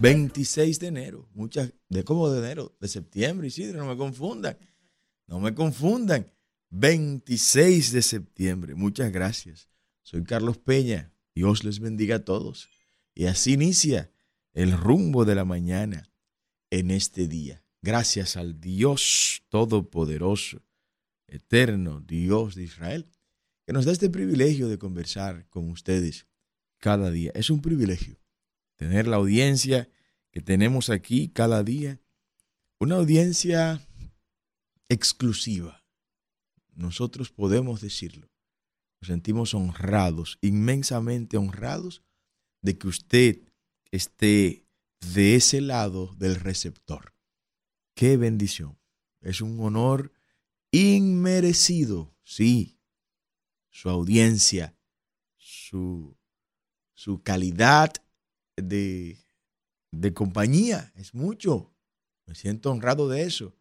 26 de enero. Muchas, de cómo de enero, de septiembre, Isidro, no me confundan. No me confundan. 26 de septiembre. Muchas gracias. Soy Carlos Peña. Dios les bendiga a todos. Y así inicia el rumbo de la mañana en este día. Gracias al Dios Todopoderoso, Eterno, Dios de Israel, que nos da este privilegio de conversar con ustedes cada día. Es un privilegio tener la audiencia que tenemos aquí cada día, una audiencia exclusiva. Nosotros podemos decirlo. Nos sentimos honrados, inmensamente honrados de que usted esté de ese lado del receptor. Qué bendición. Es un honor inmerecido, sí. Su audiencia, su, su calidad de, de compañía, es mucho. Me siento honrado de eso.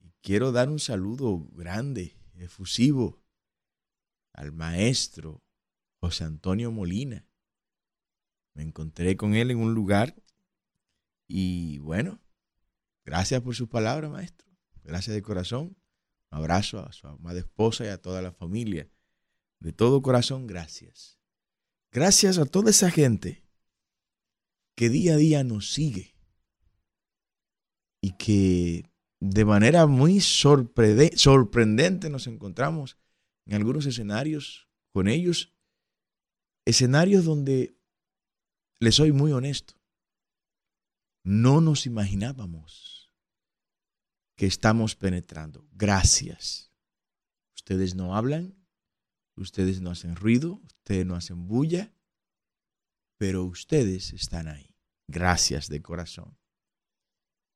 Y quiero dar un saludo grande, efusivo, al maestro José Antonio Molina. Me encontré con él en un lugar y bueno, gracias por sus palabras, maestro. Gracias de corazón. Un abrazo a su amada esposa y a toda la familia. De todo corazón, gracias. Gracias a toda esa gente que día a día nos sigue y que de manera muy sorprendente nos encontramos en algunos escenarios con ellos, escenarios donde, les soy muy honesto, no nos imaginábamos que estamos penetrando. Gracias. Ustedes no hablan, ustedes no hacen ruido, ustedes no hacen bulla, pero ustedes están ahí. Gracias de corazón.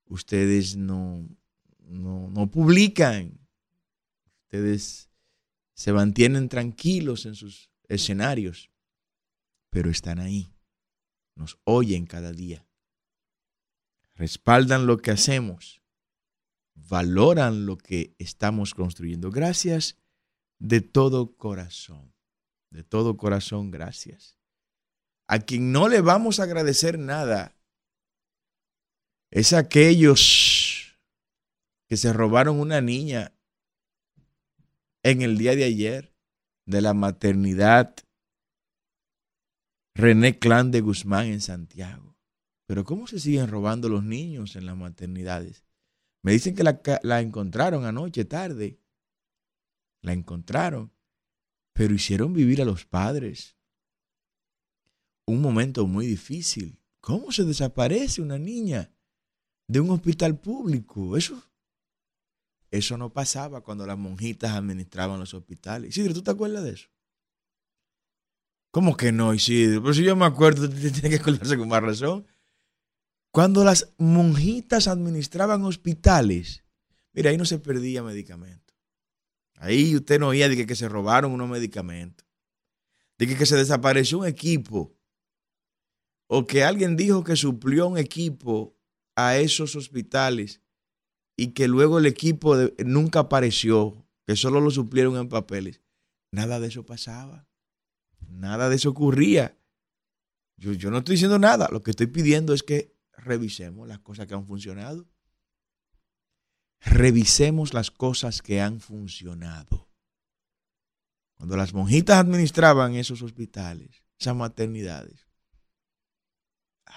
Ustedes no, no, no publican, ustedes se mantienen tranquilos en sus escenarios, pero están ahí. Nos oyen cada día. Respaldan lo que hacemos. Valoran lo que estamos construyendo. Gracias de todo corazón. De todo corazón, gracias. A quien no le vamos a agradecer nada es aquellos que se robaron una niña en el día de ayer de la maternidad René Clan de Guzmán en Santiago. Pero ¿cómo se siguen robando los niños en las maternidades? Me dicen que la, la encontraron anoche tarde. La encontraron, pero hicieron vivir a los padres un momento muy difícil. ¿Cómo se desaparece una niña de un hospital público? Eso eso no pasaba cuando las monjitas administraban los hospitales. Isidro, ¿tú te acuerdas de eso? ¿Cómo que no, Isidro? Pero si yo me acuerdo, tiene que acordarse con más razón. Cuando las monjitas administraban hospitales, mira, ahí no se perdía medicamento. Ahí usted no oía de que, se robaron unos medicamentos. De que se desapareció un equipo. O que alguien dijo que suplió un equipo a esos hospitales y que luego el equipo nunca apareció, que solo lo suplieron en papeles. Nada de eso pasaba. Nada de eso ocurría. Yo, yo no estoy diciendo nada. Lo que estoy pidiendo es que revisemos las cosas que han funcionado. Revisemos las cosas que han funcionado. Cuando las monjitas administraban esos hospitales, esas maternidades,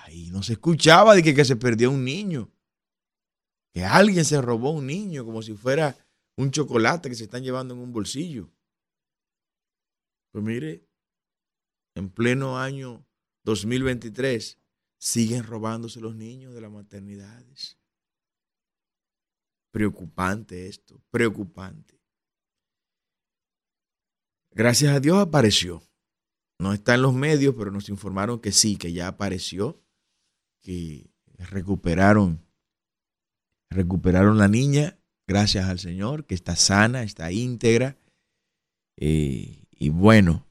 ahí no se escuchaba de que, se perdió un niño que alguien se robó un niño como si fuera un chocolate que se están llevando en un bolsillo. Pues mire, en pleno año 2023 siguen robándose los niños de las maternidades. Preocupante esto, preocupante. Gracias a Dios apareció. No está en los medios, pero nos informaron que sí, que ya apareció, que recuperaron recuperaron la niña, gracias al Señor, que está sana, está íntegra. Eh, y bueno,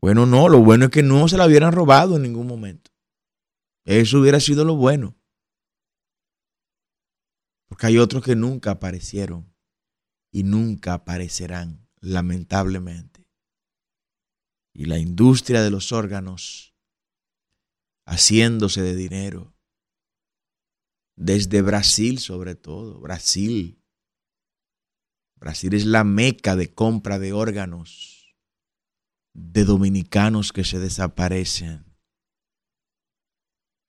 bueno, no, lo bueno es que no se la hubieran robado en ningún momento. Eso hubiera sido lo bueno. Porque hay otros que nunca aparecieron y nunca aparecerán, lamentablemente. Y la industria de los órganos haciéndose de dinero. Desde Brasil sobre todo, Brasil. Brasil es la meca de compra de órganos de dominicanos que se desaparecen.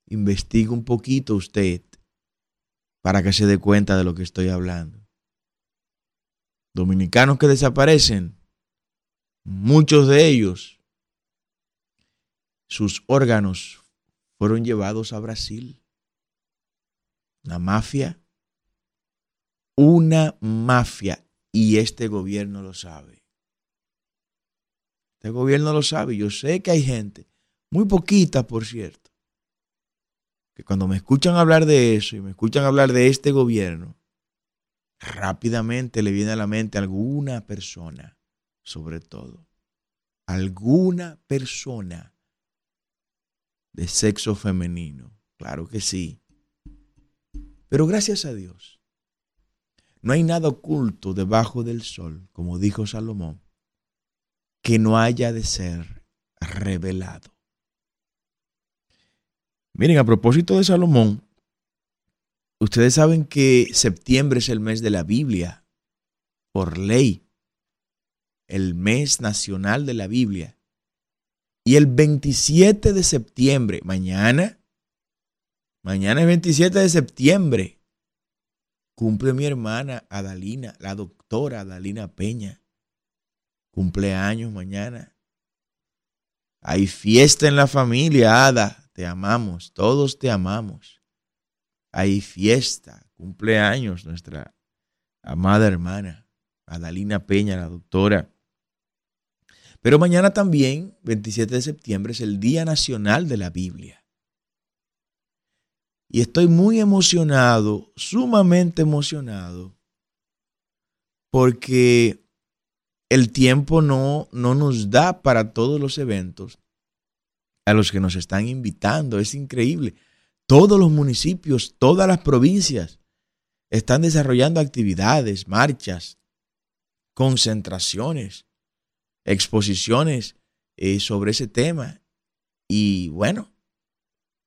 Investigue un poquito usted para que se dé cuenta de lo que estoy hablando. Dominicanos que desaparecen, muchos de ellos, sus órganos fueron llevados a Brasil. Una mafia, una mafia, y este gobierno lo sabe. Este gobierno lo sabe. Yo sé que hay gente, muy poquita por cierto, que cuando me escuchan hablar de eso y me escuchan hablar de este gobierno, rápidamente le viene a la mente alguna persona, sobre todo, alguna persona de sexo femenino. Claro que sí. Pero gracias a Dios, no hay nada oculto debajo del sol, como dijo Salomón, que no haya de ser revelado. Miren, a propósito de Salomón, ustedes saben que septiembre es el mes de la Biblia, por ley, el mes nacional de la Biblia. Y el 27 de septiembre, mañana, mañana es 27 de septiembre, cumple mi hermana Adalina, la doctora Adalina Peña. Cumpleaños mañana. Hay fiesta en la familia, Ada. Te amamos, todos te amamos. Hay fiesta, cumpleaños nuestra amada hermana Adalina Peña, la doctora. Pero mañana también, 27 de septiembre, es el Día Nacional de la Biblia. Y estoy muy emocionado, sumamente emocionado, porque el tiempo no, no nos da para todos los eventos a los que nos están invitando. Es increíble. Todos los municipios, todas las provincias están desarrollando actividades, marchas, concentraciones exposiciones eh, sobre ese tema. Y bueno,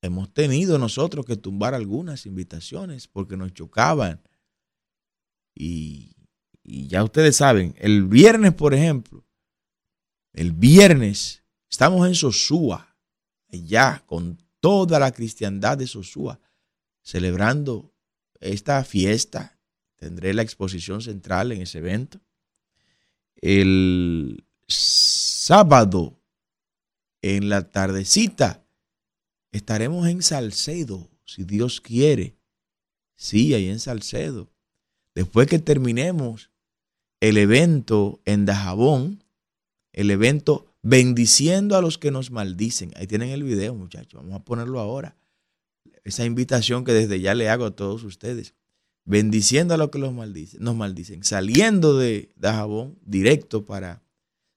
hemos tenido nosotros que tumbar algunas invitaciones porque nos chocaban. Y, ya ustedes saben, el viernes, por ejemplo, el viernes estamos en Sosúa, allá con toda la cristiandad de Sosúa, celebrando esta fiesta. Tendré la exposición central en ese evento. El sábado, en la tardecita, estaremos en Salcedo, si Dios quiere. Sí, ahí en Salcedo. Después que terminemos el evento en Dajabón, el evento bendiciendo a los que nos maldicen. Ahí tienen el video, muchachos. Vamos a ponerlo ahora. Esa invitación que desde ya le hago a todos ustedes. Bendiciendo a los que los maldicen, nos maldicen. Saliendo de Dajabón directo para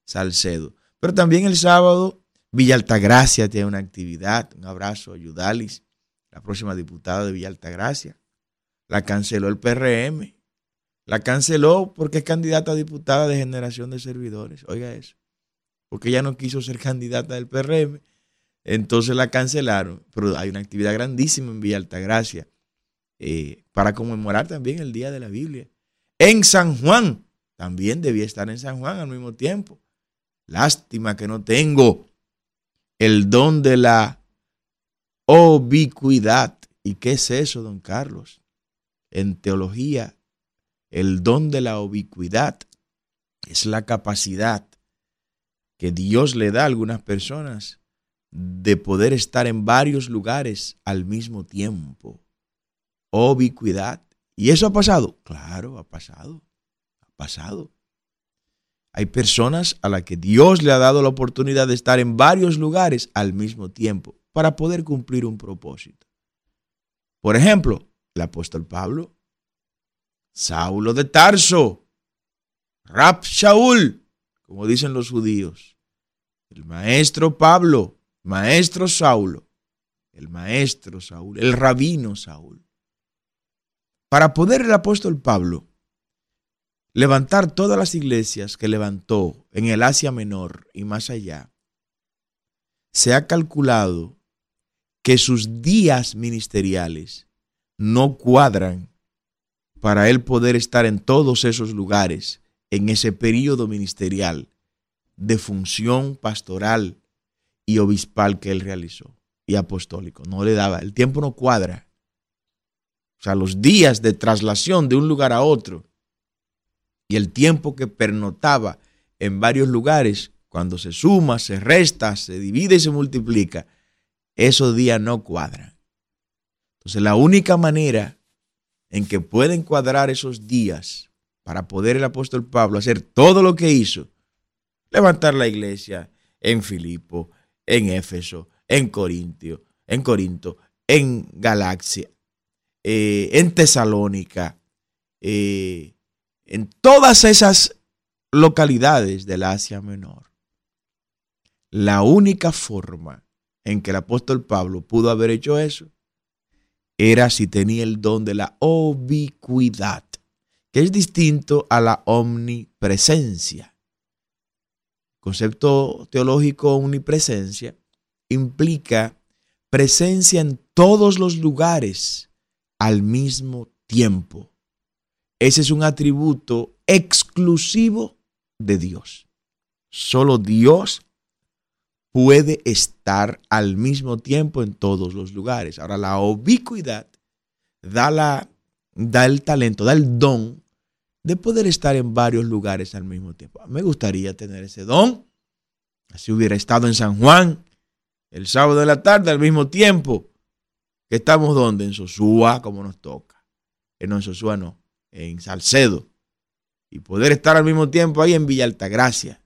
Salcedo. Pero también el sábado, Villa Altagracia tiene una actividad. Un abrazo a Yudalis, la próxima diputada de Villa Altagracia. La canceló el PRM. La canceló porque es candidata a diputada de generación de servidores. Oiga eso. Porque ella no quiso ser candidata del PRM. Entonces la cancelaron. Pero hay una actividad grandísima en Villa Altagracia eh, para conmemorar también el Día de la Biblia. En San Juan. También debía estar en San Juan al mismo tiempo. Lástima que no tengo el don de la ubicuidad. ¿Y qué es eso, don Carlos? En teología, el don de la ubicuidad es la capacidad que Dios le da a algunas personas de poder estar en varios lugares al mismo tiempo. Ubicuidad. ¿Y eso ha pasado? Claro, ha pasado. Ha pasado. Hay personas a las que Dios le ha dado la oportunidad de estar en varios lugares al mismo tiempo para poder cumplir un propósito. Por ejemplo, el apóstol Pablo, Saulo de Tarso, Rab Shaul, como dicen los judíos, el maestro Pablo, maestro Saulo, el maestro Saúl, el rabino Saúl. Para poder el apóstol Pablo levantar todas las iglesias que levantó en el Asia Menor y más allá, se ha calculado que sus días ministeriales no cuadran para él poder estar en todos esos lugares en ese periodo ministerial de función pastoral y obispal que él realizó y apostólico. No le daba, el tiempo no cuadra. O sea, los días de traslación de un lugar a otro y el tiempo que pernotaba en varios lugares, cuando se suma, se resta, se divide y se multiplica, esos días no cuadran. Entonces, la única manera en que pueden cuadrar esos días para poder el apóstol Pablo hacer todo lo que hizo, levantar la iglesia en Filipo, en Éfeso, en Corintio, en Corinto, en Galaxia, eh, en Tesalónica, eh, en todas esas localidades del Asia Menor. La única forma en que el apóstol Pablo pudo haber hecho eso era si tenía el don de la ubicuidad, que es distinto a la omnipresencia. concepto teológico omnipresencia implica presencia en todos los lugares al mismo tiempo. Ese es un atributo exclusivo de Dios. Solo Dios puede estar al mismo tiempo en todos los lugares. Ahora, la ubicuidad da, la, da el talento, da el don de poder estar en varios lugares al mismo tiempo. Me gustaría tener ese don. Así hubiera estado en San Juan el sábado de la tarde al mismo tiempo que estamos donde? En Sosúa, como nos toca. Eh, en Sosúa no, en Salcedo. Y poder estar al mismo tiempo ahí en Villa Altagracia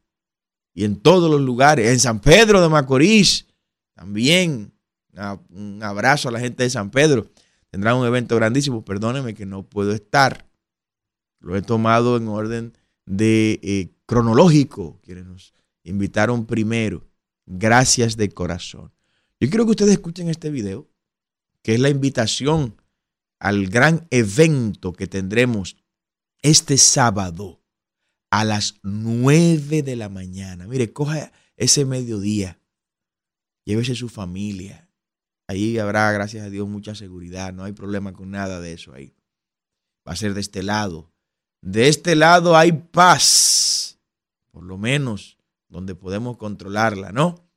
y en todos los lugares, en San Pedro de Macorís, también. Un abrazo a la gente de San Pedro. Tendrá un evento grandísimo. Perdóneme que no puedo estar. Lo he tomado en orden de eh, cronológico, quienes nos invitaron primero. Gracias de corazón. Yo quiero que ustedes escuchen este video, que es la invitación al gran evento que tendremos este sábado a las 9 de la mañana. Mire, coja ese mediodía, llévese su familia. Ahí habrá, gracias a Dios, mucha seguridad. No hay problema con nada de eso ahí. Va a ser de este lado. De este lado hay paz, por lo menos donde podemos controlarla, ¿no?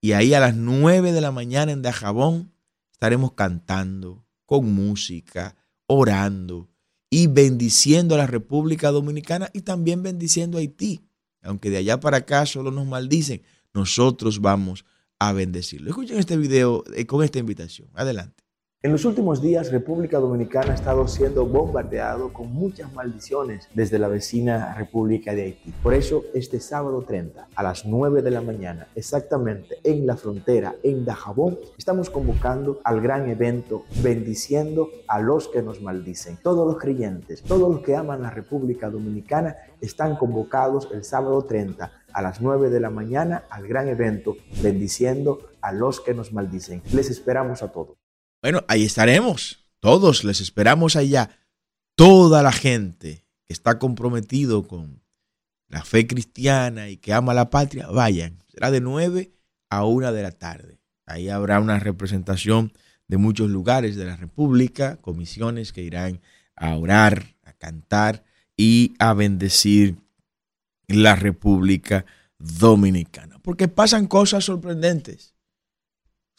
Y ahí a las 9 de la mañana en Dajabón estaremos cantando, con música, orando y bendiciendo a la República Dominicana y también bendiciendo a Haití. Aunque de allá para acá solo nos maldicen, nosotros vamos a bendecirlo. Escuchen este video eh, con esta invitación. Adelante. En los últimos días, República Dominicana ha estado siendo bombardeado con muchas maldiciones desde la vecina República de Haití. Por eso, este sábado 30, a las 9 de la mañana, exactamente en la frontera, en Dajabón, estamos convocando al gran evento Bendiciendo a los que nos maldicen. Todos los creyentes, todos los que aman la República Dominicana, están convocados el sábado 30 a las 9 de la mañana al gran evento Bendiciendo a los que nos maldicen. Les esperamos a todos. Bueno, ahí estaremos. Todos les esperamos allá. Toda la gente que está comprometido con la fe cristiana y que ama la patria, vayan. Será de 9 a 1 de la tarde. Ahí habrá una representación de muchos lugares de la República, comisiones que irán a orar, a cantar y a bendecir la República Dominicana. Porque pasan cosas sorprendentes.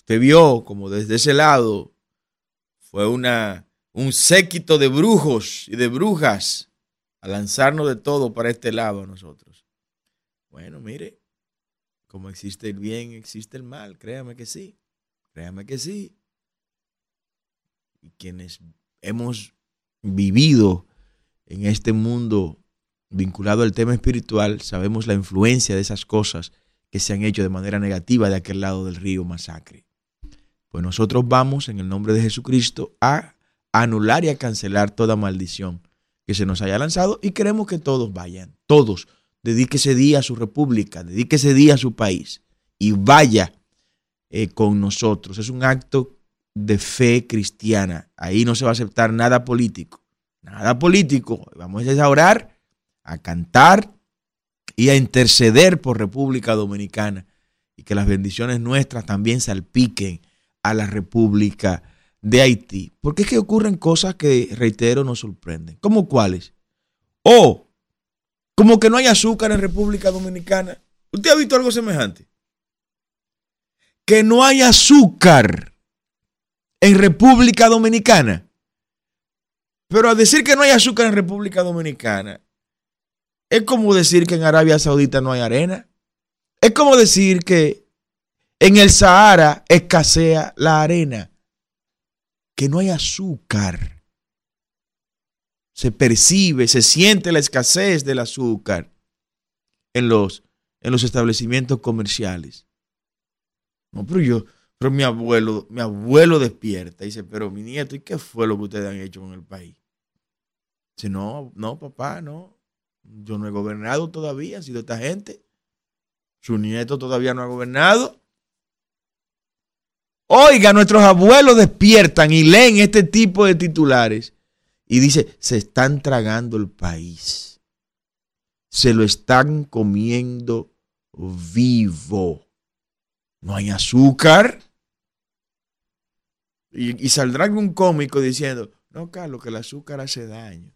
Usted vio como desde ese lado fue una, un séquito de brujos y de brujas a lanzarnos de todo para este lado a nosotros. Bueno, mire, como existe el bien, existe el mal, créame que sí, créame que sí. Y quienes hemos vivido en este mundo vinculado al tema espiritual, sabemos la influencia de esas cosas que se han hecho de manera negativa de aquel lado del río Masacre. Pues nosotros vamos en el nombre de Jesucristo a anular y a cancelar toda maldición que se nos haya lanzado y queremos que todos vayan, todos, dedíquese día a su república, dedíquese día a su país y vaya eh, con nosotros. Es un acto de fe cristiana. Ahí no se va a aceptar nada político, nada político. Vamos a orar, a cantar y a interceder por República Dominicana y que las bendiciones nuestras también salpiquen a la República de Haití. Porque es que ocurren cosas que, reitero, nos sorprenden. ¿Cómo cuáles? O como que no hay azúcar en República Dominicana. ¿Usted ha visto algo semejante? Que no hay azúcar en República Dominicana. Pero a decir que no hay azúcar en República Dominicana es como decir que en Arabia Saudita no hay arena. Es como decir que en el Sahara escasea la arena. Que no hay azúcar. Se percibe, se siente la escasez del azúcar en los, en los establecimientos comerciales. No, pero yo, pero mi abuelo, mi abuelo despierta y dice, pero mi nieto, ¿y qué fue lo que ustedes han hecho con el país? Dice, no, no, papá, no. Yo no he gobernado todavía, ha sido esta gente. Su nieto todavía no ha gobernado. Oiga, nuestros abuelos despiertan y leen este tipo de titulares y dice, se están tragando el país. Se lo están comiendo vivo. No hay azúcar. Y, y saldrá un cómico diciendo, no, Carlos, que el azúcar hace daño.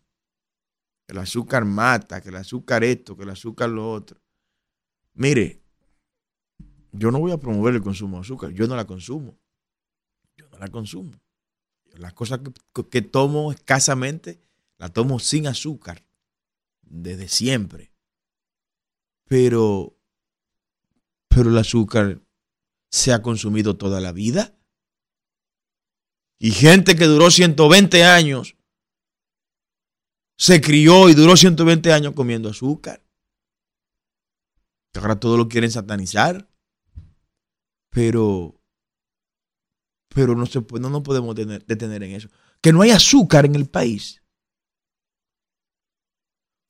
Que el azúcar mata, que el azúcar esto, que el azúcar lo otro. Mire, yo no voy a promover el consumo de azúcar, yo no la consumo. La consumo. Las cosas que, tomo escasamente, las tomo sin azúcar, desde siempre. Pero, pero el azúcar se ha consumido toda la vida. Y gente que duró 120 años se crió y duró 120 años comiendo azúcar. Ahora todo lo quieren satanizar. Pero, pero no, se no nos podemos detener, en eso. Que no hay azúcar en el país.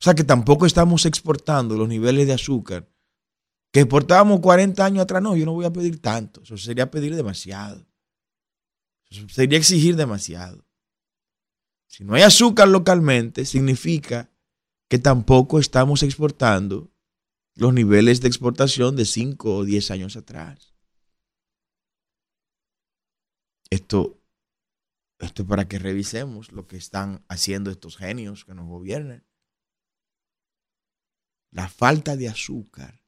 O sea que tampoco estamos exportando los niveles de azúcar que exportábamos 40 años atrás. No, yo no voy a pedir tanto. Eso sería pedir demasiado. Eso sería exigir demasiado. Si no hay azúcar localmente, significa que tampoco estamos exportando los niveles de exportación de 5 o 10 años atrás. Esto, esto es para que revisemos lo que están haciendo estos genios que nos gobiernan. La falta de azúcar.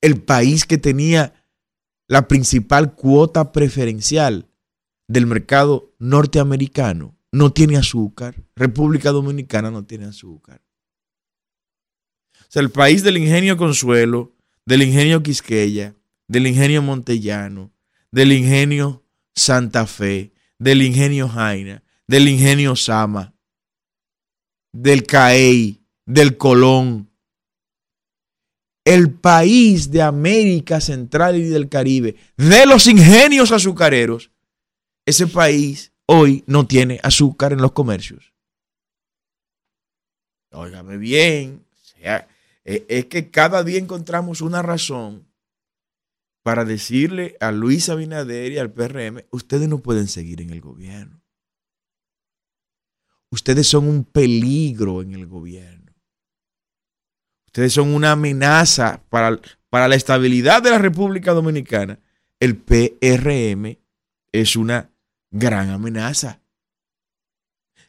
El país que tenía la principal cuota preferencial del mercado norteamericano no tiene azúcar. República Dominicana no tiene azúcar. O sea, el país del ingenio Consuelo, del ingenio Quisqueya, del ingenio Montellano, del ingenio Santa Fe, del ingenio Jaina, del ingenio Sama, del CAEI, del Colón. El país de América Central y del Caribe, de los ingenios azucareros, ese país hoy no tiene azúcar en los comercios. Óigame bien, e, es que cada día encontramos una razón para decirle a Luis Abinader y al PRM, ustedes no pueden seguir en el gobierno. Ustedes son un peligro en el gobierno. Ustedes son una amenaza para, para la estabilidad de la República Dominicana. El PRM es una gran amenaza.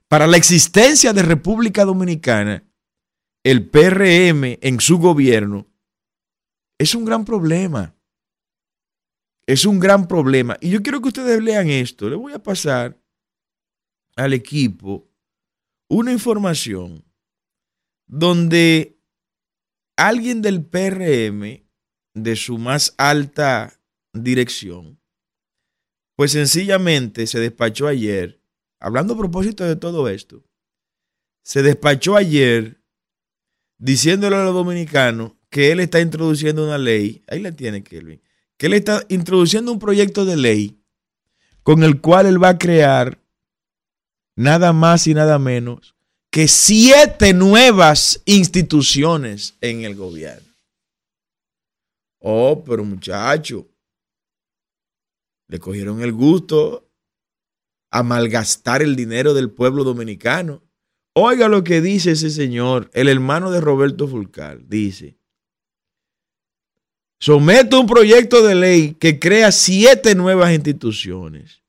Para la existencia de República Dominicana, el PRM en su gobierno es un gran problema. Es un gran problema. Y yo quiero que ustedes lean esto. Le voy a pasar al equipo una información donde alguien del PRM, de su más alta dirección, pues sencillamente se despachó ayer, hablando a propósito de todo esto, se despachó ayer diciéndole a los dominicanos que él está introduciendo una ley, ahí la tiene Kelvin, que él está introduciendo un proyecto de ley con el cual él va a crear nada más y nada menos que siete nuevas instituciones en el gobierno. Oh, pero muchacho, le cogieron el gusto a malgastar el dinero del pueblo dominicano. Oiga lo que dice ese señor, el hermano de Roberto Fulcar. Dice, Someto un proyecto de ley que crea siete nuevas instituciones.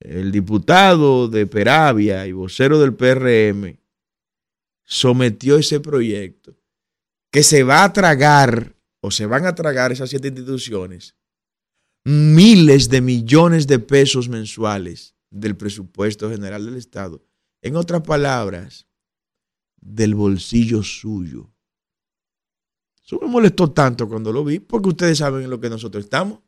El diputado de Peravia y vocero del PRM sometió ese proyecto que se va a tragar o se van a tragar esas siete instituciones miles de millones de pesos mensuales del presupuesto general del Estado. En otras palabras, del bolsillo suyo. Eso me molestó tanto cuando lo vi, porque ustedes saben en lo que nosotros estamos.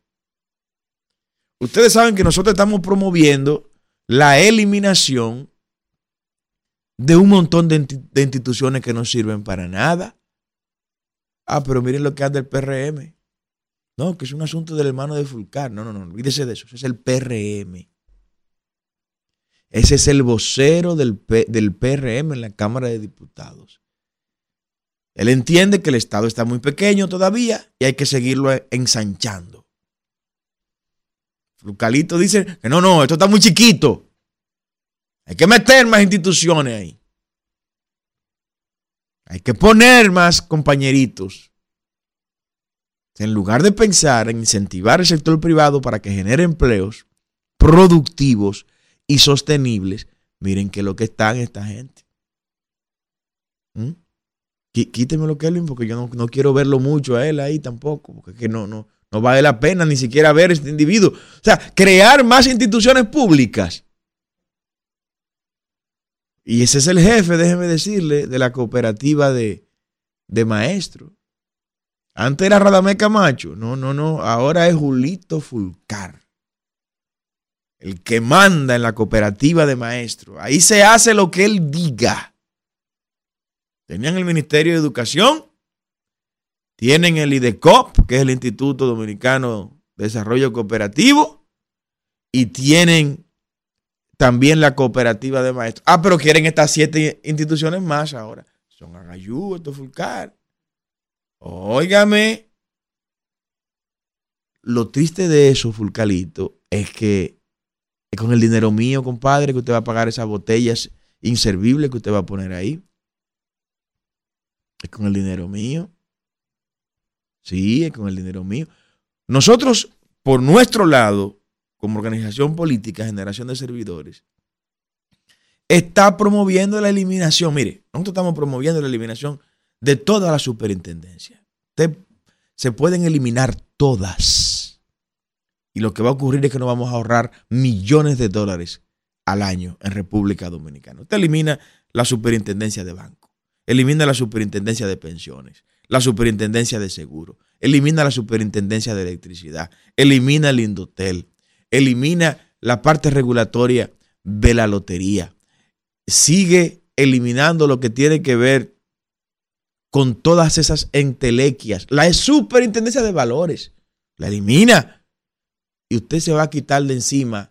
Ustedes saben que nosotros estamos promoviendo la eliminación de un montón de, instituciones que no sirven para nada. Ah, pero miren lo que hace el PRM. No, que es un asunto del hermano de Fulcar. No, no, no, olvídese de eso. Ese es el PRM. Ese es el vocero del, del PRM en la Cámara de Diputados. Él entiende que el Estado está muy pequeño todavía y hay que seguirlo ensanchando. Lucalito dice que no, no, esto está muy chiquito. Hay que meter más instituciones ahí. Hay que poner más compañeritos. En lugar de pensar en incentivar el sector privado para que genere empleos productivos y sostenibles, miren que lo que están esta gente. ¿Mm? Quíteme lo Kelvin, porque yo no, quiero verlo mucho a él ahí tampoco, porque que no, no, no vale la pena ni siquiera ver este individuo. O sea, crear más instituciones públicas. Y ese es el jefe, déjeme decirle, de la cooperativa de, de maestros. Antes era Radamé Camacho. No, no, no. Ahora es Julito Fulcar. El que manda en la cooperativa de maestros. Ahí se hace lo que él diga. Tenían el Ministerio de Educación, tienen el IDECOP, que es el Instituto Dominicano de Desarrollo Cooperativo, y tienen también la cooperativa de maestros. Ah, pero quieren estas siete instituciones más ahora. Son Agayú, esto Fulcar. Óigame. Lo triste de eso, Fulcalito, es que es con el dinero mío, compadre, que usted va a pagar esas botellas inservibles que usted va a poner ahí. Es con el dinero mío. Sí, es con el dinero mío. Nosotros, por nuestro lado, como organización política, generación de servidores, está promoviendo la eliminación. Mire, nosotros estamos promoviendo la eliminación de toda la superintendencia. se pueden eliminar todas. Y lo que va a ocurrir es que nos vamos a ahorrar millones de dólares al año en República Dominicana. Usted elimina la superintendencia de banco elimina la superintendencia de pensiones, la superintendencia de seguro, elimina la superintendencia de electricidad, elimina el Indotel, elimina la parte regulatoria de la lotería, sigue eliminando lo que tiene que ver con todas esas entelequias, la superintendencia de valores, la elimina. Y usted se va a quitar de encima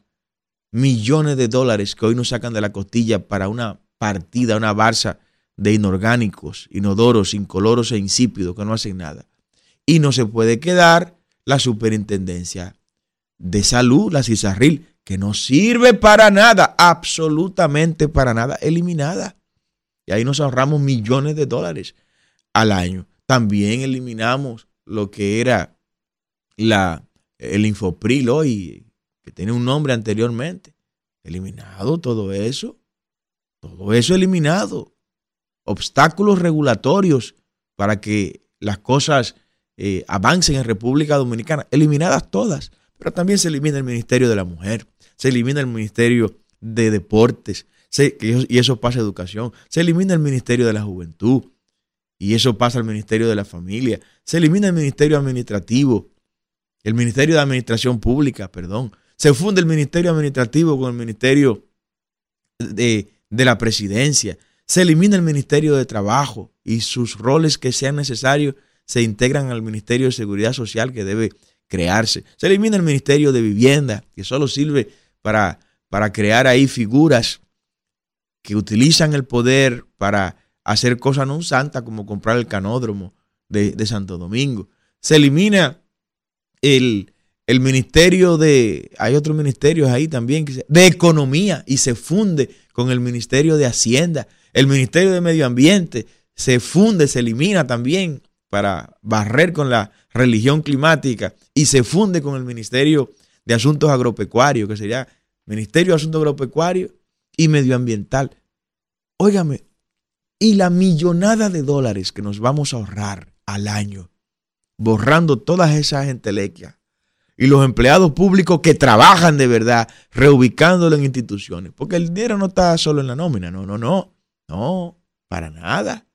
millones de dólares que hoy nos sacan de la costilla para una partida, una barza de inorgánicos, inodoros, incoloros e insípidos que no hacen nada. Y no se puede quedar la superintendencia de salud, la CISARRIL, que no sirve para nada, absolutamente para nada, eliminada. Y ahí nos ahorramos millones de dólares al año. También eliminamos lo que era la, el Infopril hoy, que tiene un nombre anteriormente. Eliminado todo eso. Todo eso eliminado obstáculos regulatorios para que las cosas eh, avancen en República Dominicana, eliminadas todas, pero también se elimina el Ministerio de la Mujer, se elimina el Ministerio de Deportes, y eso pasa a Educación, se elimina el Ministerio de la Juventud, y eso pasa al Ministerio de la Familia, se elimina el Ministerio Administrativo, el Ministerio de Administración Pública, perdón, se funde el Ministerio Administrativo con el Ministerio de, de la Presidencia, se elimina el Ministerio de Trabajo y sus roles que sean necesarios se integran al Ministerio de Seguridad Social que debe crearse. Se elimina el Ministerio de Vivienda, que solo sirve para, para crear ahí figuras que utilizan el poder para hacer cosas no santas como comprar el canódromo de, Santo Domingo. Se elimina el, el ministerio de, hay otros ministerios ahí también, de economía y se funde con el ministerio de Hacienda. El Ministerio de Medio Ambiente se funde, se elimina también para barrer con la religión climática y se funde con el Ministerio de Asuntos Agropecuarios, que sería Ministerio de Asuntos Agropecuarios y Medioambiental. Óigame, y la millonada de dólares que nos vamos a ahorrar al año, borrando todas esas entelequias y los empleados públicos que trabajan de verdad, reubicándolo en instituciones. Porque el dinero no está solo en la nómina, no, no, no, no, para nada.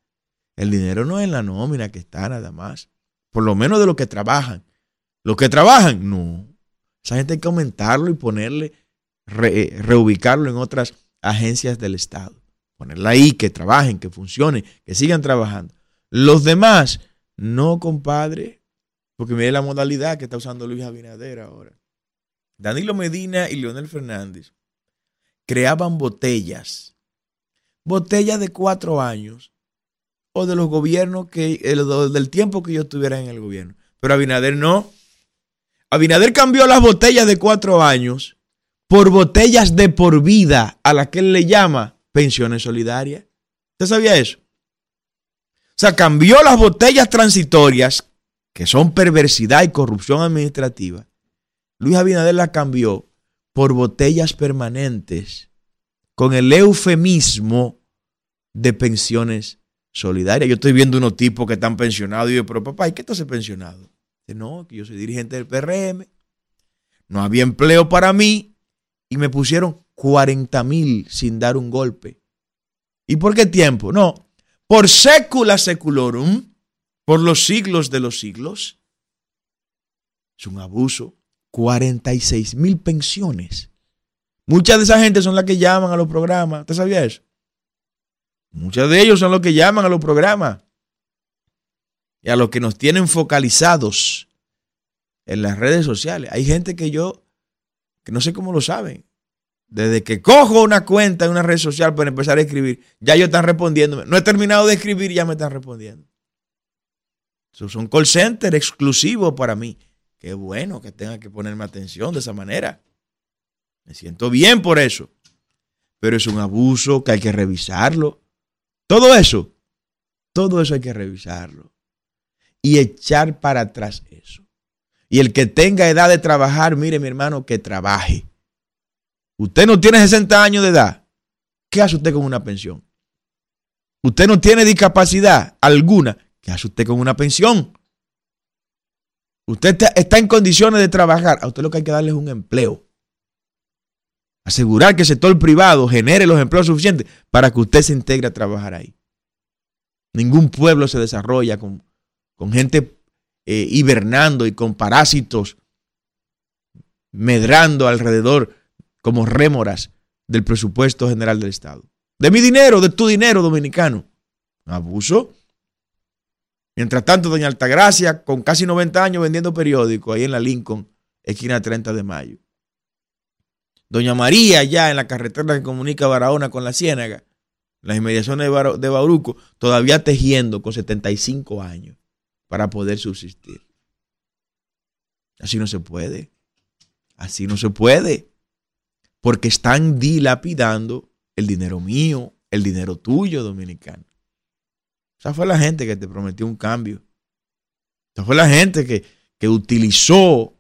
El dinero no es la nómina que está nada más. Por lo menos de los que trabajan. Los que trabajan, no. Esa gente hay que aumentarlo y ponerle, reubicarlo en otras agencias del Estado. Ponerla ahí, que trabajen, que funcionen, que sigan trabajando. Los demás, no, compadre, porque mire la modalidad que está usando Luis Abinader ahora. Danilo Medina y Leonel Fernández creaban botellas. Botellas de cuatro años. O de los gobiernos que, del tiempo que yo estuviera en el gobierno. Pero Abinader no. Abinader cambió las botellas de cuatro años por botellas de por vida, a las que él le llama pensiones solidarias. ¿Usted sabía eso? O sea, cambió las botellas transitorias que son perversidad y corrupción administrativa, Luis Abinader la cambió por botellas permanentes con el eufemismo de pensiones solidarias. Yo estoy viendo unos tipos que están pensionados y yo, pero papá, ¿y qué estás pensionado? Dice, no, que yo soy dirigente del PRM, no había empleo para mí y me pusieron 40 mil sin dar un golpe. ¿Y por qué tiempo? No, por sécula seculorum por los siglos de los siglos. Es un abuso. 46 mil pensiones. Muchas de esa gente son las que llaman a los programas. ¿Usted sabía eso? Muchas de ellos son los que llaman a los programas. Y a los que nos tienen focalizados en las redes sociales. Hay gente que yo, que no sé cómo lo saben. Desde que cojo una cuenta en una red social para empezar a escribir, ya ellos están respondiendo. No he terminado de escribir y ya me están respondiendo. Eso es un call center exclusivo para mí. Qué bueno que tenga que ponerme atención de esa manera. Me siento bien por eso. Pero es un abuso que hay que revisarlo. Todo eso, todo eso hay que revisarlo. Y echar para atrás eso. Y el que tenga edad de trabajar, mire mi hermano, que trabaje. Usted no tiene 60 años de edad. ¿Qué hace usted con una pensión? Usted no tiene discapacidad alguna. ¿Qué hace usted con una pensión? Usted está en condiciones de trabajar. A usted lo que hay que darle es un empleo. Asegurar que el sector privado genere los empleos suficientes para que usted se integre a trabajar ahí. Ningún pueblo se desarrolla con, con gente eh, hibernando y con parásitos medrando alrededor como rémoras del presupuesto general del Estado. De mi dinero, de tu dinero dominicano. Abuso. Mientras tanto, doña Altagracia, con casi 90 años vendiendo periódicos ahí en la Lincoln, esquina 30 de mayo. Doña María, ya en la carretera que comunica Barahona con la Ciénaga, las inmediaciones de, de Bauruco, todavía tejiendo con 75 años para poder subsistir. Así no se puede. Así no se puede. Porque están dilapidando el dinero mío, el dinero tuyo, dominicano. Esa fue la gente que te prometió un cambio. Esa fue la gente que, que utilizó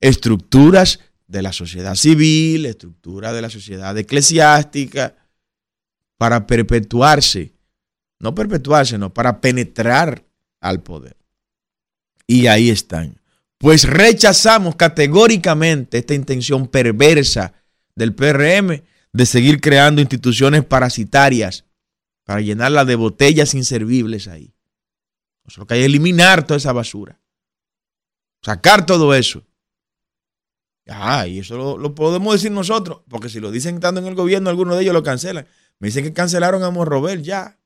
estructuras de la sociedad civil, estructuras de la sociedad eclesiástica, para perpetuarse, no perpetuarse, no, para penetrar al poder. Y ahí están. Pues rechazamos categóricamente esta intención perversa del PRM de seguir creando instituciones parasitarias para llenarla de botellas inservibles ahí. Nosotros que hay que eliminar toda esa basura. Sacar todo eso. Ah, y eso lo, podemos decir nosotros, porque si lo dicen estando en el gobierno, algunos de ellos lo cancelan. Me dicen que cancelaron a Morrobel ya.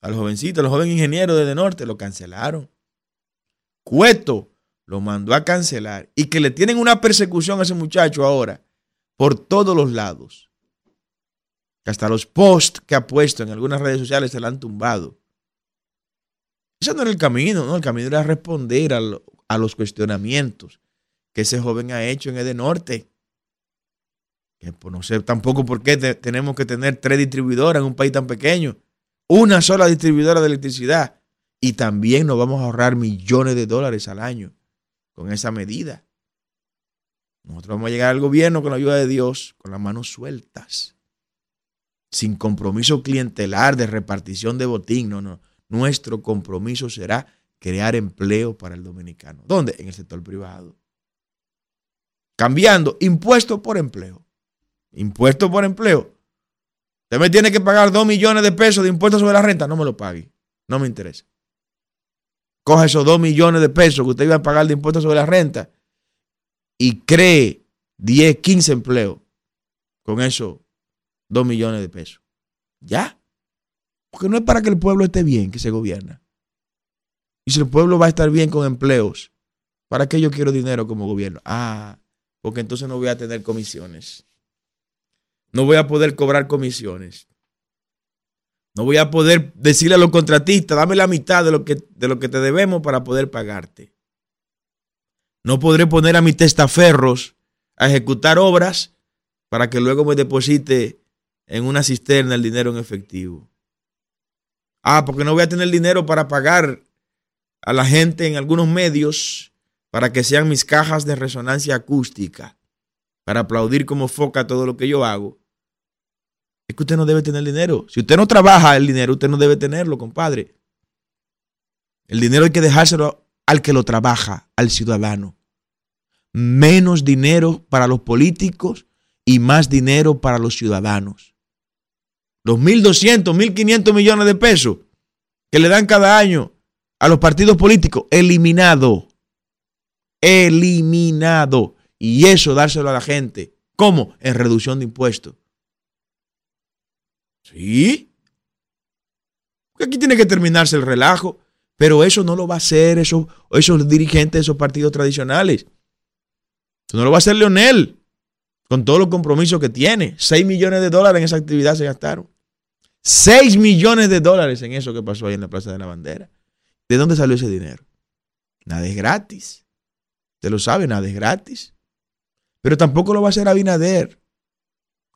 Al jovencito, al joven ingeniero de Norte, lo cancelaron. Cueto lo mandó a cancelar. Y que le tienen una persecución a ese muchacho ahora por todos los lados hasta los posts que ha puesto en algunas redes sociales se la han tumbado. Ese no era el camino, ¿no? El camino era responder a, los cuestionamientos que ese joven ha hecho en el Norte. Que pues, no sé tampoco por qué tenemos que tener tres distribuidoras en un país tan pequeño. Una sola distribuidora de electricidad Y también nos vamos a ahorrar millones de dólares al año con esa medida. Nosotros vamos a llegar al gobierno con la ayuda de Dios, con las manos sueltas, sin compromiso clientelar de repartición de botín. No, no. Nuestro compromiso será crear empleo para el dominicano. ¿Dónde? En el sector privado. Cambiando impuesto por empleo. Impuesto por empleo. Usted me tiene que pagar dos millones de pesos de impuestos sobre la renta. No me lo pague. No me interesa. Coja esos dos millones de pesos que usted iba a pagar de impuestos sobre la renta y cree 10, 15 empleos con esos 2 millones de pesos. ¿Ya? Porque no es para que el pueblo esté bien que se gobierna. Y si el pueblo va a estar bien con empleos, ¿para qué yo quiero dinero como gobierno? Ah, porque entonces no voy a tener comisiones. No voy a poder cobrar comisiones. No voy a poder decirle a los contratistas, dame la mitad de lo que, de lo que te debemos para poder pagarte. No podré poner a mis testaferros a ejecutar obras para que luego me deposite en una cisterna el dinero en efectivo. Ah, porque no voy a tener dinero para pagar a la gente en algunos medios para que sean mis cajas de resonancia acústica, para aplaudir como foca todo lo que yo hago. Es que usted no debe tener dinero. Si usted no trabaja el dinero, usted no debe tenerlo, compadre. El dinero hay que dejárselo al que lo trabaja, al ciudadano. Menos dinero para los políticos y más dinero para los ciudadanos. Los 1.200, 1.500 millones de pesos que le dan cada año a los partidos políticos, eliminado. Eliminado. Y eso dárselo a la gente. ¿Cómo? En reducción de impuestos. Sí. Aquí tiene que terminarse el relajo. Pero eso no lo va a hacer esos, esos dirigentes de esos partidos tradicionales. Eso no lo va a hacer Leonel. Con todos los compromisos que tiene. 6 millones de dólares en esa actividad se gastaron. 6 millones de dólares en eso que pasó ahí en la Plaza de la Bandera. ¿De dónde salió ese dinero? Nada es gratis. Usted lo sabe, nada es gratis. Pero tampoco lo va a hacer Abinader,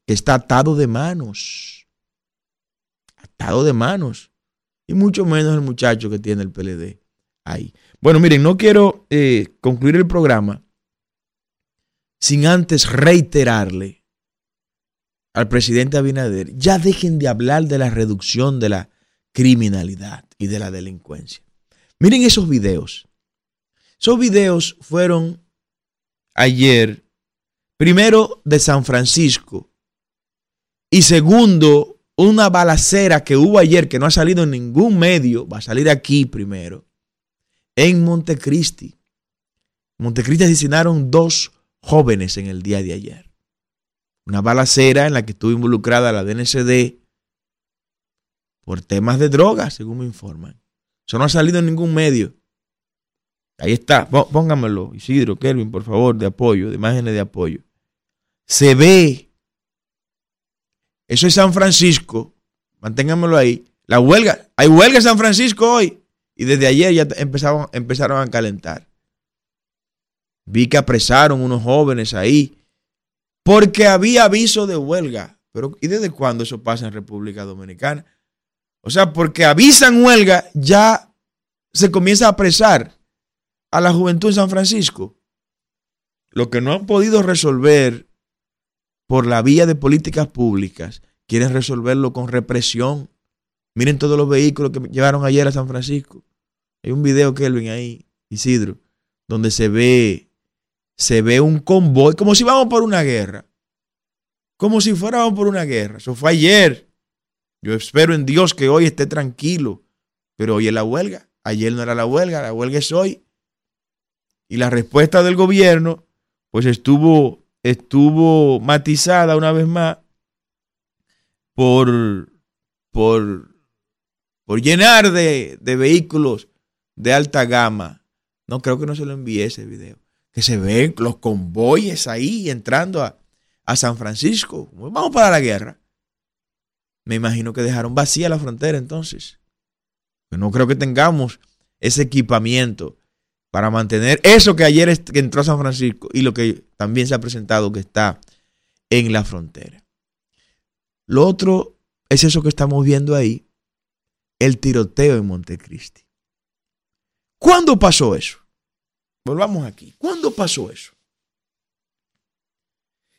que está atado de manos. Atado de manos y mucho menos el muchacho que tiene el PLD ahí. Bueno, miren, no quiero eh, concluir el programa sin antes reiterarle al presidente Abinader, ya dejen de hablar de la reducción de la criminalidad y de la delincuencia. Miren esos videos. Esos videos fueron ayer, primero de San Francisco y segundo una balacera que hubo ayer que no ha salido en ningún medio, va a salir aquí primero, en Montecristi. Montecristi asesinaron dos jóvenes en el día de ayer. Una balacera en la que estuvo involucrada la DNCD por temas de drogas, según me informan. Eso no ha salido en ningún medio. Ahí está, póngamelo, Isidro, Kelvin, por favor, de apoyo, de imágenes de apoyo. Se ve eso es San Francisco. Manténganmelo ahí. La huelga. Hay huelga en San Francisco hoy. Y desde ayer ya empezaron, empezaron a calentar. Vi que apresaron unos jóvenes ahí. Porque había aviso de huelga. Pero ¿y desde cuándo eso pasa en República Dominicana? O sea, porque avisan huelga, ya se comienza a apresar a la juventud en San Francisco. Lo que no han podido resolver por la vía de políticas públicas, quieren resolverlo con represión. Miren todos los vehículos que llevaron ayer a San Francisco. Hay un video, Kelvin, ahí, Isidro, donde se ve, se ve un convoy, como si vamos por una guerra. Como si fuéramos por una guerra. Eso fue ayer. Yo espero en Dios que hoy esté tranquilo. Pero hoy es la huelga. Ayer no era la huelga, la huelga es hoy. Y la respuesta del gobierno, pues estuvo estuvo matizada una vez más por, por, por llenar de, vehículos de alta gama. No, creo que no se lo envié ese video. Que se ven los convoyes ahí entrando a, a San Francisco. Vamos para la guerra. Me imagino que dejaron vacía la frontera entonces. No creo que tengamos ese equipamiento para mantener eso que ayer entró a San Francisco y lo que también se ha presentado que está en la frontera. Lo otro es eso que estamos viendo ahí, el tiroteo en Montecristi. ¿Cuándo pasó eso? Volvamos aquí. ¿Cuándo pasó eso?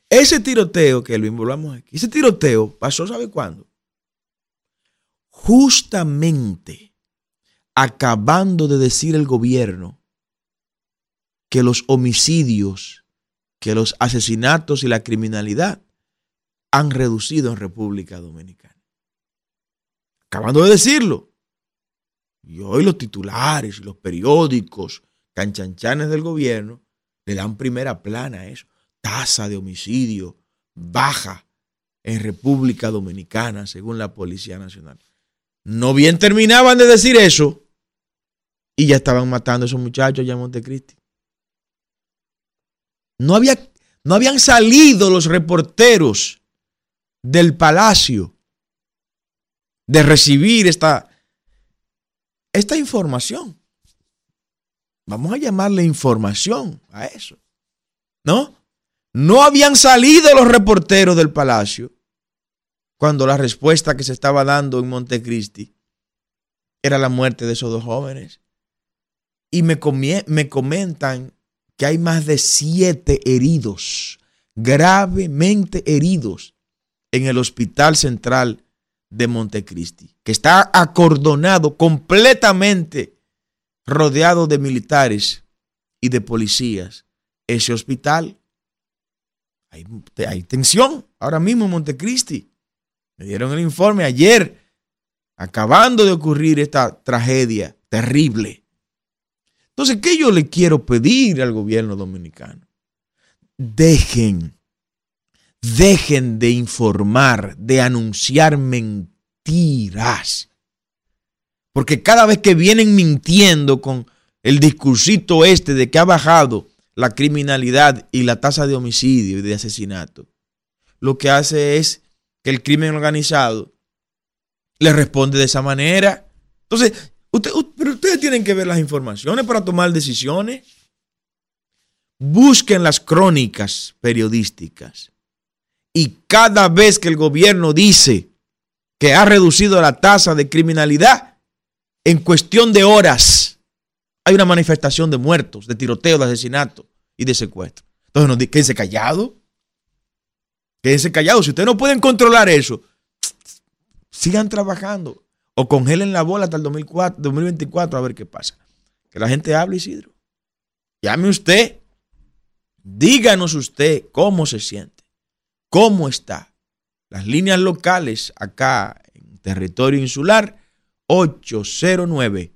Ese tiroteo, que lo volvamos aquí. Ese tiroteo pasó, ¿sabe cuándo? Justamente acabando de decir el gobierno que los homicidios, que los asesinatos y la criminalidad han reducido en República Dominicana. Acabando de decirlo. Y hoy los titulares los periódicos canchanchanes del gobierno le dan primera plana a eso. Tasa de homicidio baja en República Dominicana, según la Policía Nacional. No bien terminaban de decir eso y ya estaban matando a esos muchachos allá en Montecristi. No, había, no habían salido los reporteros del palacio de recibir esta, esta información. Vamos a llamarle información a eso. ¿No? No habían salido los reporteros del palacio cuando la respuesta que se estaba dando en Montecristi era la muerte de esos dos jóvenes. Y me, me comentan que hay más de siete heridos, gravemente heridos, en el Hospital Central de Montecristi, que está acordonado completamente, rodeado de militares y de policías. Ese hospital, hay, tensión ahora mismo en Montecristi. Me dieron el informe ayer, acabando de ocurrir esta tragedia terrible. Entonces, ¿qué yo le quiero pedir al gobierno dominicano? Dejen, dejen de informar, de anunciar mentiras. Porque cada vez que vienen mintiendo con el discursito este de que ha bajado la criminalidad y la tasa de homicidio y de asesinato, lo que hace es que el crimen organizado le responde de esa manera. Entonces, pero ustedes tienen que ver las informaciones para tomar decisiones. Busquen las crónicas periodísticas. Y cada vez que el gobierno dice que ha reducido la tasa de criminalidad, en cuestión de horas hay una manifestación de muertos, de tiroteo, de asesinato y de secuestro. Entonces, no, quédense callados. Quédense callados. Si ustedes no pueden controlar eso, sigan trabajando o congelen la bola hasta el 2024 a ver qué pasa. Que la gente hable, Isidro. Llame usted. Díganos usted cómo se siente. ¿Cómo está? Las líneas locales acá en territorio insular 809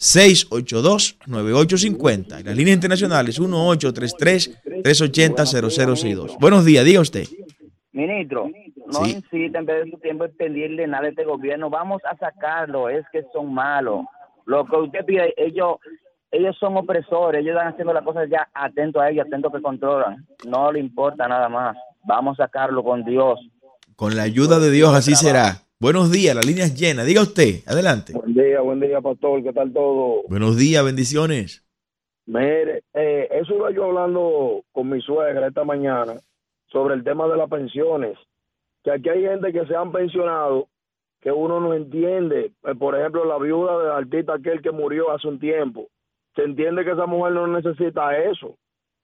682-9850. Y las líneas internacionales 1833-380-0062. Buenos días, diga usted. Ministro, no insisten en perder su tiempo en pedirle nada a este gobierno. Vamos a sacarlo, es que son malos. Lo que usted pide, ellos ellos son opresores, ellos están haciendo las cosas ya atentos a ellos, atentos que controlan. No le importa nada más. Vamos a sacarlo con Dios. Con la ayuda de Dios, así será. Buenos días, la línea es llena. Diga usted, adelante. Buen día, buen día, pastor. ¿Qué tal todo? Buenos días, bendiciones. Mire, eh, eso iba yo hablando con mi suegra esta mañana sobre el tema de las pensiones, que aquí hay gente que se han pensionado que uno no entiende. Eh, por ejemplo, la viuda del artista aquel que murió hace un tiempo. Se entiende que esa mujer no necesita eso.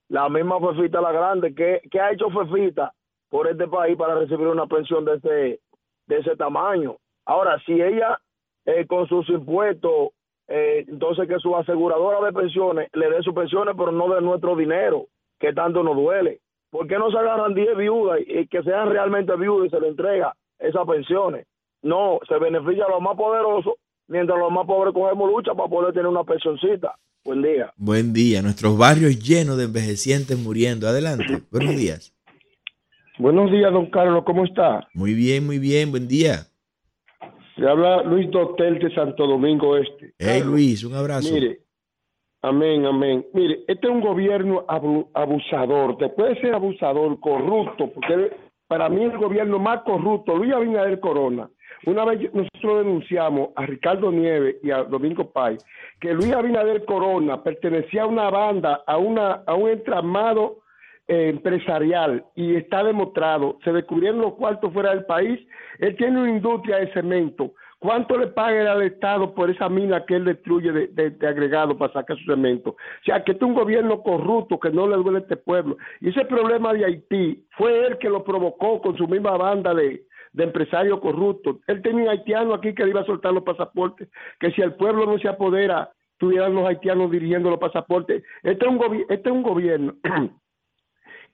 La misma Fefita la Grande, ¿qué, qué ha hecho Fefita por este país para recibir una pensión de ese, de ese tamaño? Ahora, si ella eh, con sus impuestos, eh, entonces que su aseguradora de pensiones le dé sus pensiones, pero no de nuestro dinero, que tanto nos duele. ¿Por qué no se agarran 10 viudas y que sean realmente viudas y se le entrega esas pensiones? No, se beneficia a los más poderosos, mientras los más pobres cogemos lucha para poder tener una pensioncita. Buen día. Buen día. Nuestros barrios llenos de envejecientes muriendo. Adelante. Buenos días. Buenos días, don Carlos. ¿Cómo está? Muy bien, muy bien. Buen día. Le habla Luis Dotel de Santo Domingo Este. Hey, Luis, un abrazo. Mire, Amén, amén. Mire, este es un gobierno abusador, te puede ser abusador, corrupto, porque para mí el gobierno más corrupto, Luis Abinader Corona. Una vez nosotros denunciamos a Ricardo Nieves y a Domingo Pay que Luis Abinader Corona pertenecía a una banda, a, una, a un entramado eh, empresarial y está demostrado, se descubrieron los cuartos fuera del país, él tiene una industria de cemento ¿Cuánto le paga al Estado por esa mina que él destruye de, agregado para sacar su cemento? O sea, que este es un gobierno corrupto que no le duele a este pueblo. Y ese problema de Haití fue él que lo provocó con su misma banda de, empresarios corruptos. Él tenía un haitiano aquí que le iba a soltar los pasaportes, que si el pueblo no se apodera, tuvieran los haitianos dirigiendo los pasaportes. Este es un, este es un gobierno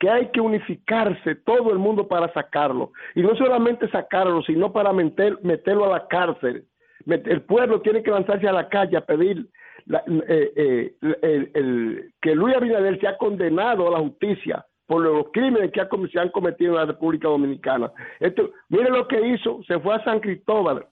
que hay que unificarse todo el mundo para sacarlo. Y no solamente sacarlo, sino para meter, meterlo a la cárcel. El pueblo tiene que lanzarse a la calle a pedir eh, eh, que Luis Abinader sea condenado a la justicia por los crímenes que se han cometido en la República Dominicana. Esto, mire lo que hizo, se fue a San Cristóbal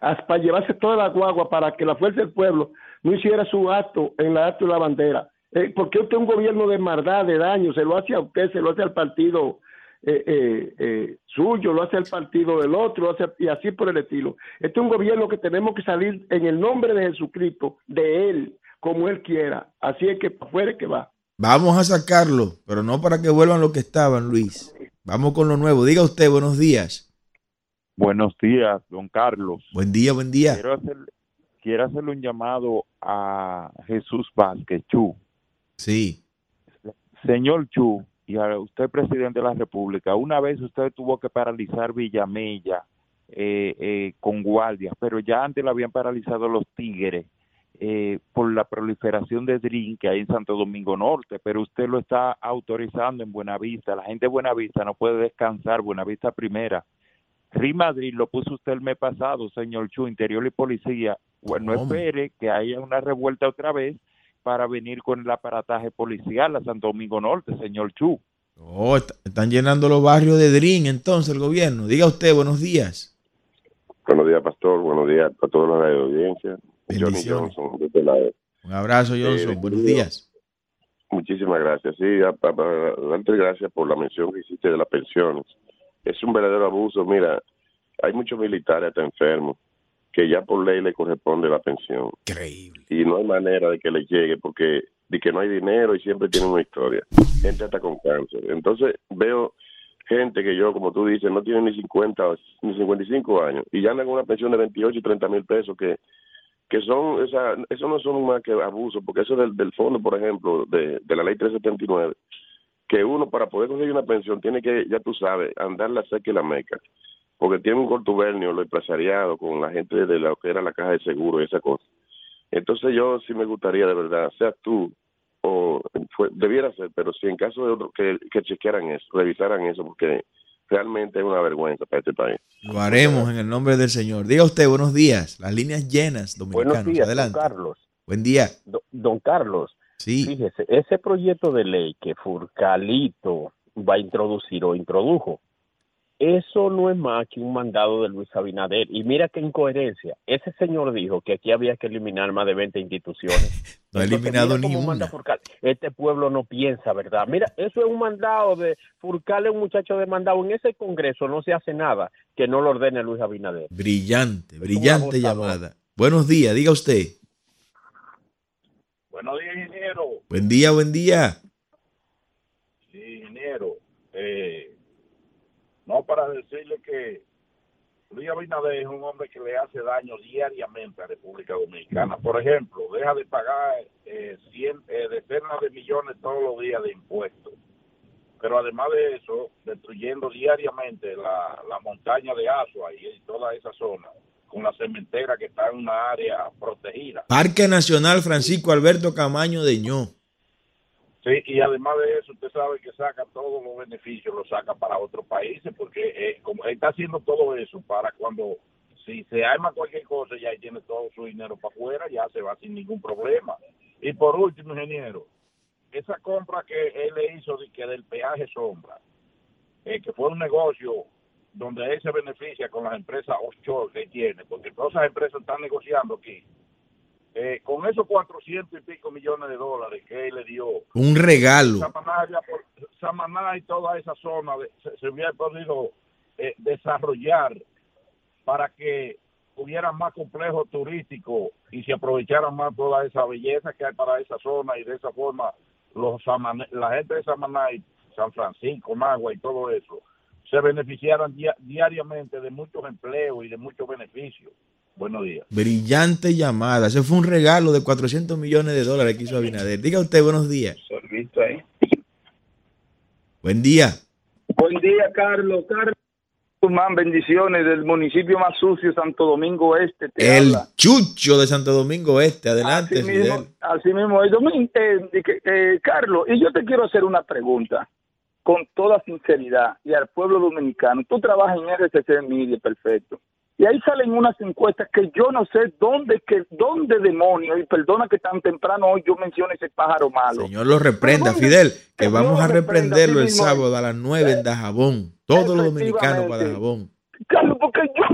para llevarse toda la guagua para que la fuerza del pueblo no hiciera su acto en la acto de la bandera. Eh, porque usted es un gobierno de maldad, de daño, se lo hace a usted, se lo hace al partido eh, eh, eh, suyo, lo hace al partido del otro, hace, y así por el estilo. Este es un gobierno que tenemos que salir en el nombre de Jesucristo, de Él, como Él quiera. Así es que fuera que va. Vamos a sacarlo, pero no para que vuelvan lo que estaban, Luis. Vamos con lo nuevo. Diga usted, buenos días. Buenos días, don Carlos. Buen día, buen día. Quiero, hacer, quiero hacerle un llamado a Jesús Vázquez Chu Sí. Señor Chu, y a usted, presidente de la República, una vez usted tuvo que paralizar Villamella eh, eh, con guardias, pero ya antes lo habían paralizado los Tigres eh, por la proliferación de DRIN que hay en Santo Domingo Norte, pero usted lo está autorizando en Buenavista. La gente de Buenavista no puede descansar, Buenavista primera. RI Madrid lo puso usted el mes pasado, señor Chu, Interior y Policía. Bueno, no espere que haya una revuelta otra vez para venir con el aparataje policial a Santo Domingo Norte, señor Chu. Oh, están llenando los barrios de DRIN entonces el gobierno. Diga usted, buenos días. Buenos días, pastor. Buenos días a todos los de la audiencia. Johnson, este Un abrazo, eh, Johnson. buenos días. Muchísimas gracias. Sí, darte gracias por la mención que hiciste de las pensiones. Es un verdadero abuso. Mira, hay muchos militares hasta enfermos que ya por ley le corresponde la pensión. Increíble. Y no hay manera de que le llegue porque de que no hay dinero y siempre tienen una historia. Gente hasta con cáncer. Entonces veo gente que yo, como tú dices, no tiene ni 50 ni 55 años y ya andan con una pensión de 28 y 30 mil pesos que que son, esa, eso no son más que abusos, porque eso del, del fondo, por ejemplo, de, de la ley 379, que uno para poder conseguir una pensión tiene que, ya tú sabes, andar la seca y la meca porque tiene un contubernio lo empresariado con la gente de lo que era la caja de seguro y esa cosa. Entonces yo sí me gustaría de verdad, seas tú o debiera ser, pero si en caso de otro que, que chequearan eso, revisaran eso, porque realmente es una vergüenza para este país. Lo haremos en el nombre del Señor. Diga usted, buenos días, las líneas llenas dominicanos. Buenos días, Adelante. Don Carlos. Buen día. don Carlos, sí. fíjese, ese proyecto de ley que Furcalito va a introducir o introdujo, eso no es más que un mandado de Luis Abinader. Y mira qué incoherencia. Ese señor dijo que aquí había que eliminar más de 20 instituciones. no ha eliminado ni una. Este pueblo no piensa, ¿verdad? Mira, eso es un mandado de Furcal, es un muchacho demandado. En ese Congreso no se hace nada que no lo ordene Luis Abinader. Brillante, brillante llamada. Buenos días, diga usted. Buenos días, ingeniero. Buen día, buen día. Sí, ingeniero. Eh, no para decirle que Luis Abinader es un hombre que le hace daño diariamente a República Dominicana. Por ejemplo, deja de pagar eh, eh, decenas de millones todos los días de impuestos. Pero además de eso, destruyendo diariamente la, montaña de Asua y toda esa zona, con la cementera que está en una área protegida. Parque Nacional Francisco Alberto Camaño de Ño. Sí, y además de eso, usted sabe que saca todos los beneficios, los saca para otros países, porque eh, como está haciendo todo eso para cuando, si se arma cualquier cosa, ya tiene todo su dinero para afuera, ya se va sin ningún problema. Y por último, ingeniero, esa compra que él le hizo de, que del peaje sombra, eh, que fue un negocio donde él se beneficia con las empresas offshore que tiene, porque todas esas empresas están negociando aquí eh, con esos 400 y pico millones de dólares que él le dio. Un regalo. Samaná, y toda esa zona se, hubiera podido eh, desarrollar para que hubiera más complejo turístico y se aprovecharan más toda esa belleza que hay para esa zona y de esa forma los la gente de Samaná y San Francisco, Magua y todo eso se beneficiaran diariamente de muchos empleos y de muchos beneficios. Buenos días. Brillante llamada. Ese fue un regalo de 400 millones de dólares que hizo Abinader. Diga usted, buenos días. Buen día. Buen día, Carlos. Carlos bendiciones del municipio más sucio, Santo Domingo Este. el chucho de Santo Domingo Este. Adelante, así mismo, Así mismo. Eh, eh, Carlos, y yo te quiero hacer una pregunta con toda sinceridad y al pueblo dominicano. Tú trabajas en RCC Media, perfecto. Y ahí salen unas encuestas que yo no sé dónde, que, dónde demonios, y perdona que tan temprano hoy yo mencione ese pájaro malo. Señor lo reprenda, Fidel, que vamos a reprenderlo el sábado a las 9 en Dajabón. Todos los dominicanos para Dajabón. Carlos, porque yo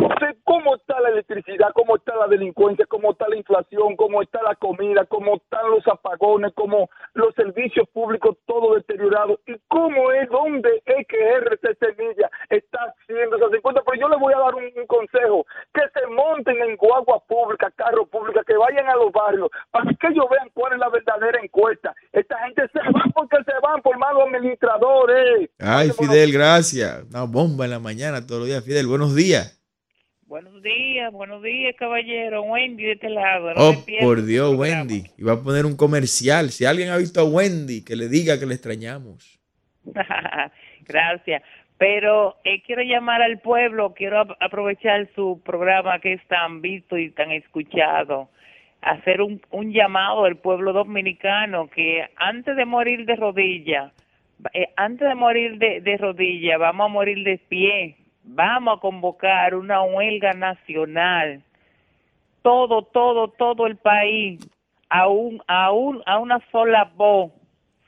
cómo está la electricidad, cómo está la delincuencia, cómo está la inflación, cómo está la comida, cómo están los apagones, cómo los servicios públicos todo deteriorado y cómo es, dónde es que RC Semilla está haciendo esas encuestas. Pero yo les voy a dar un, consejo, que se monten en guagua pública, carro pública, que vayan a los barrios para que ellos vean cuál es la verdadera encuesta. Esta gente se va porque se van por malos administradores. Ay, Fidel, gracias. Una bomba en la mañana todos los días, Fidel. Buenos días. Buenos días, buenos días, caballero. Wendy de este lado. oh, por Dios, Wendy. Y va a poner un comercial. Si alguien ha visto a Wendy, que le diga que le extrañamos. Gracias. Pero eh, quiero llamar al pueblo, quiero aprovechar su programa que es tan visto y tan escuchado, hacer un, un llamado al pueblo dominicano que antes de morir de rodilla, eh, antes de morir de, de rodilla, vamos a morir de pie vamos a convocar una huelga nacional, todo, todo, todo el país, a, un, a, a una sola voz,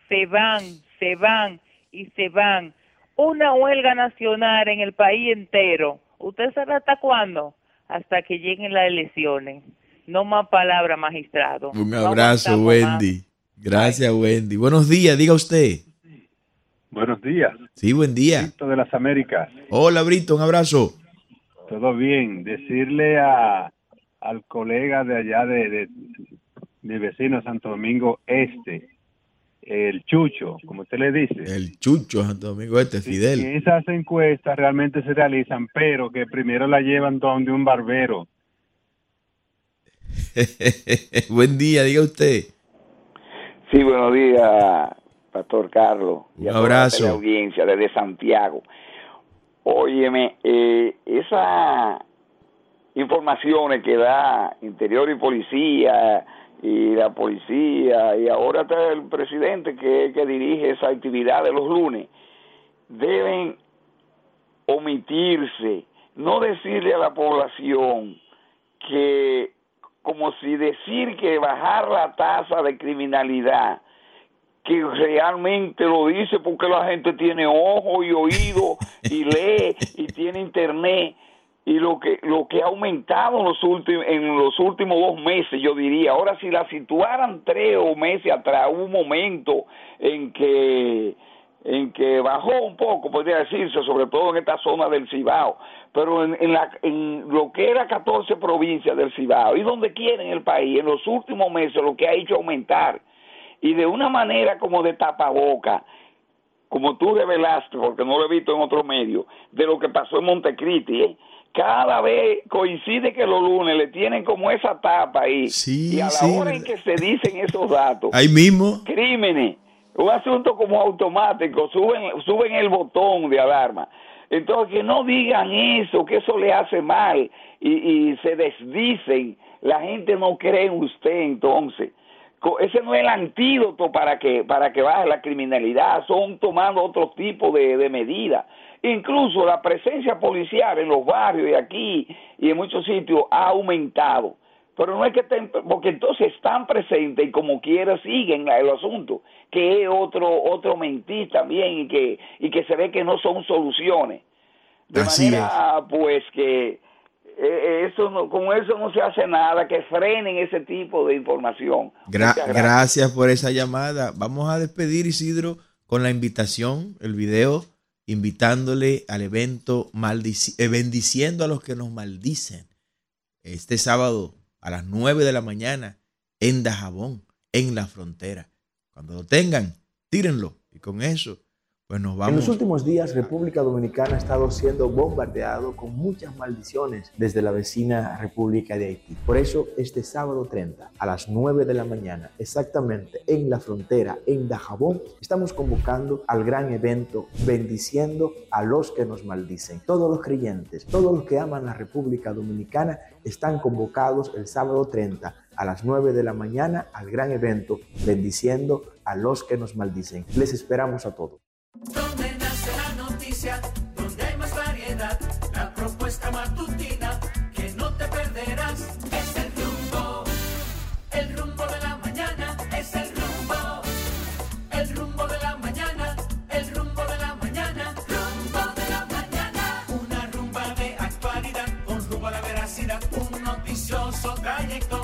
se van, se van y se van. Una huelga nacional en el país entero. ¿Usted sabe hasta cuándo? Hasta que lleguen las elecciones. No más palabras, magistrado. Un abrazo, Wendy. Gracias, Wendy. Buenos días, diga usted. Buenos días. Sí, buen día. Brito de las Américas. Hola, Brito, un abrazo. Todo bien. Decirle a, al colega de allá de, de mi vecino Santo Domingo Este, el Chucho, como usted le dice. El Chucho Santo Domingo Este, Fidel. esas encuestas realmente se realizan, pero que primero la llevan donde un barbero. buen día, diga usted. Sí, buenos días, Pastor Carlos. Un abrazo. la audiencia desde Santiago. Óyeme, eh, esas informaciones que da Interior y Policía y la policía y ahora está el presidente que, que dirige esa actividad de los lunes, deben omitirse, no decirle a la población que como si decir que bajar la tasa de criminalidad que realmente lo dice porque la gente tiene ojo y oído y lee y tiene internet. Y lo que lo que ha aumentado en los últimos en los últimos dos meses yo diría. Ahora si la situaran tres o meses atrás hubo un momento en que en que bajó un poco podría decirse sobre todo en esta zona del Cibao. Pero en, en, la, en lo que era 14 provincias del Cibao y donde quiera en el país en los últimos meses lo que ha hecho aumentar y de una manera como de tapaboca, como tú revelaste, porque no lo he visto en otro medio, de lo que pasó en Montecristi, ¿eh? cada vez coincide que los lunes le tienen como esa tapa ahí. y a la hora en que se dicen esos datos, ahí mismo, crímenes, un asunto como automático, suben, suben el botón de alarma. Entonces, que no digan eso, que eso le hace mal y, y se desdicen, la gente no cree en usted entonces ese no es el antídoto para que para que baje la criminalidad, son tomando otro tipo de, de medidas. Incluso la presencia policial en los barrios y aquí y en muchos sitios ha aumentado. Pero no es que estén, porque entonces están presentes y como quiera siguen el asunto, que es otro otro mentir también y que y que se ve que no son soluciones. De manera pues que eso no, con eso no se hace nada, que frenen ese tipo de información. gracias. por esa llamada. Vamos a despedir, Isidro, con la invitación, el video, invitándole al evento eh, bendiciendo a los que nos maldicen. Este sábado a las 9 de la mañana en Dajabón, en la frontera. Cuando lo tengan, tírenlo. Y con eso Pues En los últimos días, República Dominicana ha estado siendo bombardeado con muchas maldiciones desde la vecina República de Haití. Por eso, este sábado 30, a las 9 de la mañana, exactamente en la frontera, en Dajabón, estamos convocando al gran evento Bendiciendo a los que nos maldicen. Todos los creyentes, todos los que aman la República Dominicana, están convocados el sábado 30 a las 9 de la mañana al gran evento Bendiciendo a los que nos maldicen. Les esperamos a todos. Donde nace la noticia, donde hay más variedad, la propuesta matutina que no te perderás. Es el rumbo, el rumbo de la mañana, es el rumbo, el rumbo de la mañana, el rumbo de la mañana, rumbo de la mañana. Una rumba de actualidad, un rumbo a la veracidad, un noticioso trayecto